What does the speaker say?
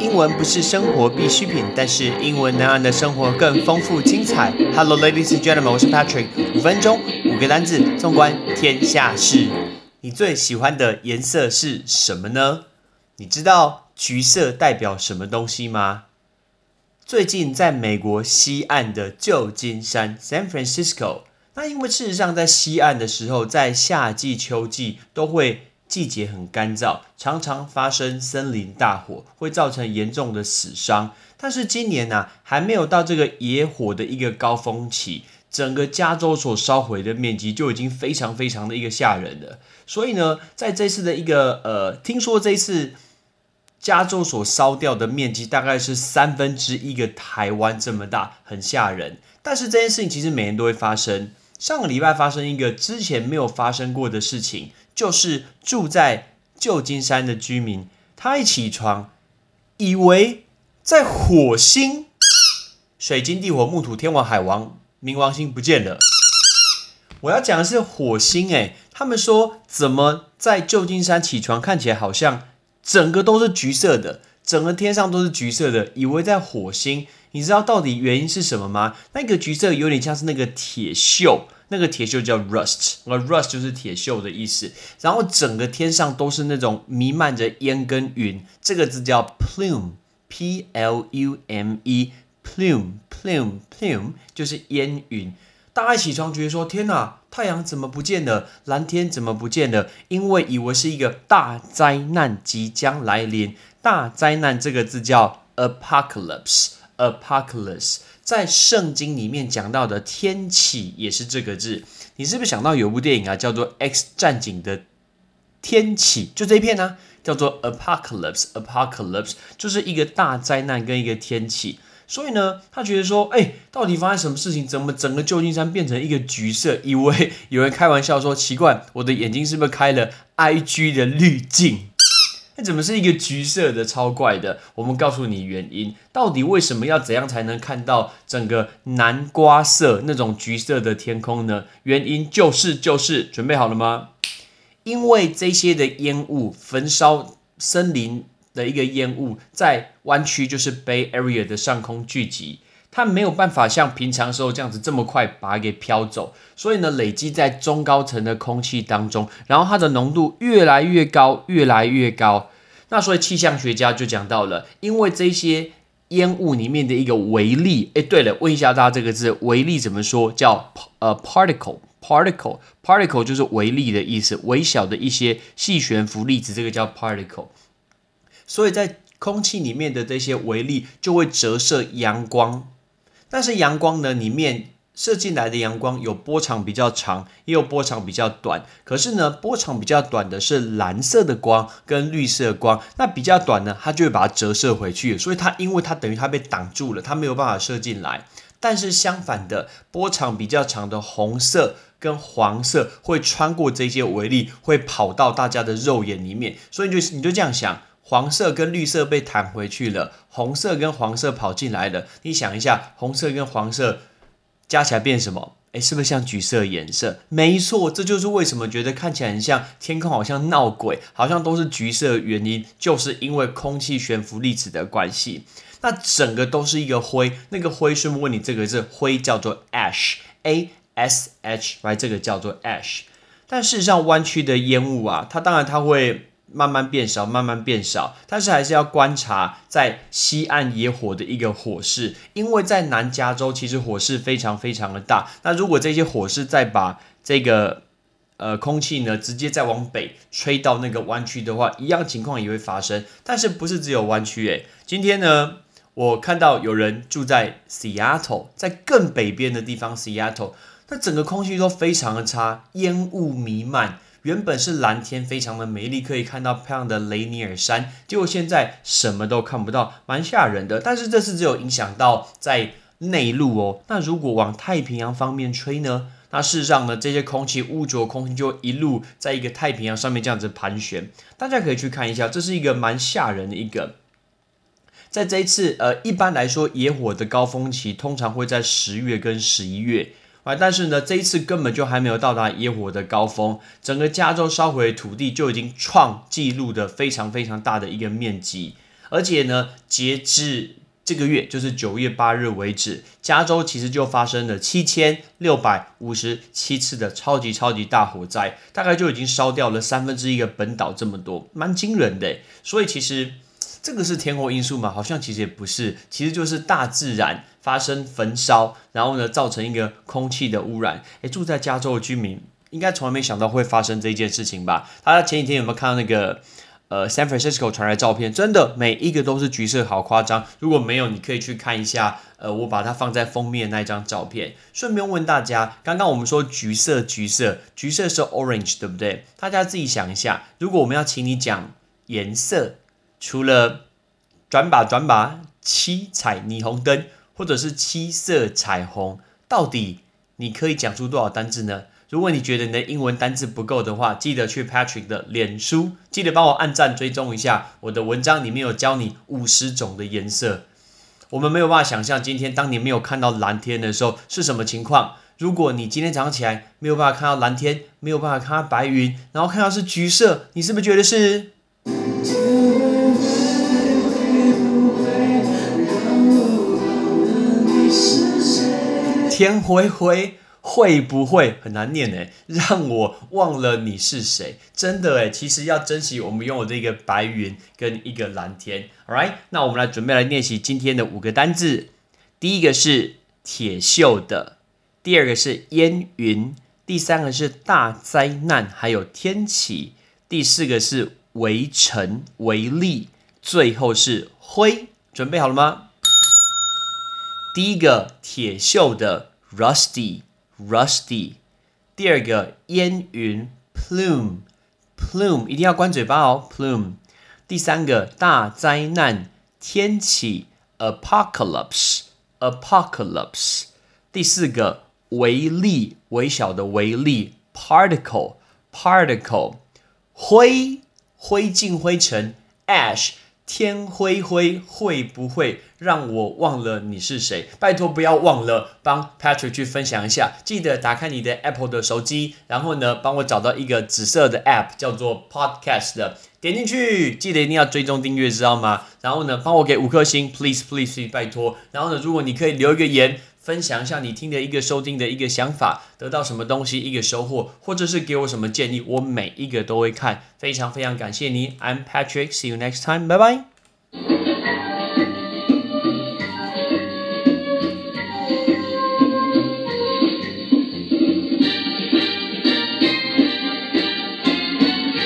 英文不是生活必需品，但是英文能让你的生活更丰富精彩。Hello, ladies and gentlemen，我是 Patrick。五分钟，五个单字，纵观天下事。你最喜欢的颜色是什么呢？你知道橘色代表什么东西吗？最近在美国西岸的旧金山 （San Francisco），那因为事实上在西岸的时候，在夏季、秋季都会。季节很干燥，常常发生森林大火，会造成严重的死伤。但是今年呢，还没有到这个野火的一个高峰期，整个加州所烧毁的面积就已经非常非常的一个吓人了。所以呢，在这次的一个呃，听说这次加州所烧掉的面积大概是三分之一个台湾这么大，很吓人。但是这件事情其实每年都会发生。上个礼拜发生一个之前没有发生过的事情。就是住在旧金山的居民，他一起床，以为在火星，水晶地火木土天王海王冥王星不见了。我要讲的是火星，诶，他们说怎么在旧金山起床看起来好像整个都是橘色的，整个天上都是橘色的，以为在火星。你知道到底原因是什么吗？那个橘色有点像是那个铁锈。那个铁锈叫 rust，而 rust 就是铁锈的意思。然后整个天上都是那种弥漫着烟跟云，这个字叫 plume，p l u m e，plume，plume，plume 就是烟云。大家起床觉得说：天哪，太阳怎么不见了？蓝天怎么不见了？因为以为是一个大灾难即将来临。大灾难这个字叫 apocalypse，apocalypse。在圣经里面讲到的天启也是这个字，你是不是想到有部电影啊，叫做《X 战警》的天启，就这一片呢，叫做 Apocalypse，Apocalypse 就是一个大灾难跟一个天启。所以呢，他觉得说，哎，到底发生什么事情？怎么整个旧金山变成一个橘色？以为有人开玩笑说，奇怪，我的眼睛是不是开了 IG 的滤镜？那怎么是一个橘色的？超怪的！我们告诉你原因，到底为什么要怎样才能看到整个南瓜色那种橘色的天空呢？原因就是就是准备好了吗？因为这些的烟雾，焚烧森林的一个烟雾，在湾区就是 Bay Area 的上空聚集。它没有办法像平常时候这样子这么快把它给飘走，所以呢，累积在中高层的空气当中，然后它的浓度越来越高，越来越高。那所以气象学家就讲到了，因为这些烟雾里面的一个微粒，哎，对了，问一下大家这个字微粒怎么说？叫呃 particle，particle，particle 就是微粒的意思，微小的一些细悬浮粒子，这个叫 particle。所以在空气里面的这些微粒就会折射阳光。但是阳光呢，里面射进来的阳光有波长比较长，也有波长比较短。可是呢，波长比较短的是蓝色的光跟绿色的光，那比较短呢，它就会把它折射回去。所以它因为它等于它被挡住了，它没有办法射进来。但是相反的，波长比较长的红色跟黄色会穿过这些微粒，会跑到大家的肉眼里面。所以你就你就这样想。黄色跟绿色被弹回去了，红色跟黄色跑进来了。你想一下，红色跟黄色加起来变什么？诶，是不是像橘色颜色？没错，这就是为什么觉得看起来很像天空，好像闹鬼，好像都是橘色的。原因就是因为空气悬浮粒子的关系。那整个都是一个灰，那个灰，顺便问你，这个字灰叫做 ash，a s h，来，这个叫做 ash。但事实上，弯曲的烟雾啊，它当然它会。慢慢变少，慢慢变少，但是还是要观察在西岸野火的一个火势，因为在南加州其实火势非常非常的大。那如果这些火势再把这个呃空气呢直接再往北吹到那个湾区的话，一样情况也会发生。但是不是只有湾区？诶，今天呢我看到有人住在 Seattle，在更北边的地方 Seattle，那整个空气都非常的差，烟雾弥漫。原本是蓝天，非常的美丽，可以看到漂亮的雷尼尔山，结果现在什么都看不到，蛮吓人的。但是这次只有影响到在内陆哦。那如果往太平洋方面吹呢？那事实上呢，这些空气污浊空气就一路在一个太平洋上面这样子盘旋。大家可以去看一下，这是一个蛮吓人的一个。在这一次，呃，一般来说野火的高峰期通常会在十月跟十一月。啊！但是呢，这一次根本就还没有到达野火的高峰，整个加州烧毁土地就已经创纪录的非常非常大的一个面积，而且呢，截至这个月就是九月八日为止，加州其实就发生了七千六百五十七次的超级超级大火灾，大概就已经烧掉了三分之一个本岛这么多，蛮惊人的。所以其实这个是天候因素嘛？好像其实也不是，其实就是大自然发生焚烧，然后呢造成一个空气的污染。诶，住在加州的居民应该从来没想到会发生这件事情吧？大家前几天有没有看到那个？呃，San Francisco 传来照片，真的每一个都是橘色，好夸张。如果没有，你可以去看一下。呃，我把它放在封面那一张照片。顺便问大家，刚刚我们说橘色，橘色，橘色是 orange，对不对？大家自己想一下，如果我们要请你讲颜色，除了转把转把七彩霓虹灯，或者是七色彩虹，到底你可以讲出多少单字呢？如果你觉得你的英文单字不够的话，记得去 Patrick 的脸书，记得帮我按赞追踪一下我的文章，里面有教你五十种的颜色。我们没有办法想象今天当你没有看到蓝天的时候是什么情况。如果你今天早上起来没有办法看到蓝天，没有办法看到白云，然后看到是橘色，你是不是觉得是？天灰灰。会不会很难念呢？让我忘了你是谁？真的诶，其实要珍惜我们拥有这个白云跟一个蓝天。All right，那我们来准备来练习今天的五个单字。第一个是铁锈的，第二个是烟云，第三个是大灾难，还有天启，第四个是围城围力，最后是灰。准备好了吗？第一个铁锈的 rusty。Rusty，第二个烟云 plume，plume 一定要关嘴巴哦，plume。第三个大灾难天启 apocalypse，apocalypse。第四个微粒微小的微粒 particle，particle。灰灰烬灰尘 ash。天灰灰会不会让我忘了你是谁？拜托不要忘了帮 Patrick 去分享一下。记得打开你的 Apple 的手机，然后呢，帮我找到一个紫色的 App，叫做 Podcast 的，点进去，记得一定要追踪订阅，知道吗？然后呢，帮我给五颗星，Please Please，拜托。然后呢，如果你可以留一个言。分享一下你听的一个收听的一个想法，得到什么东西，一个收获，或者是给我什么建议，我每一个都会看，非常非常感谢您。I'm Patrick，see you next time，拜拜。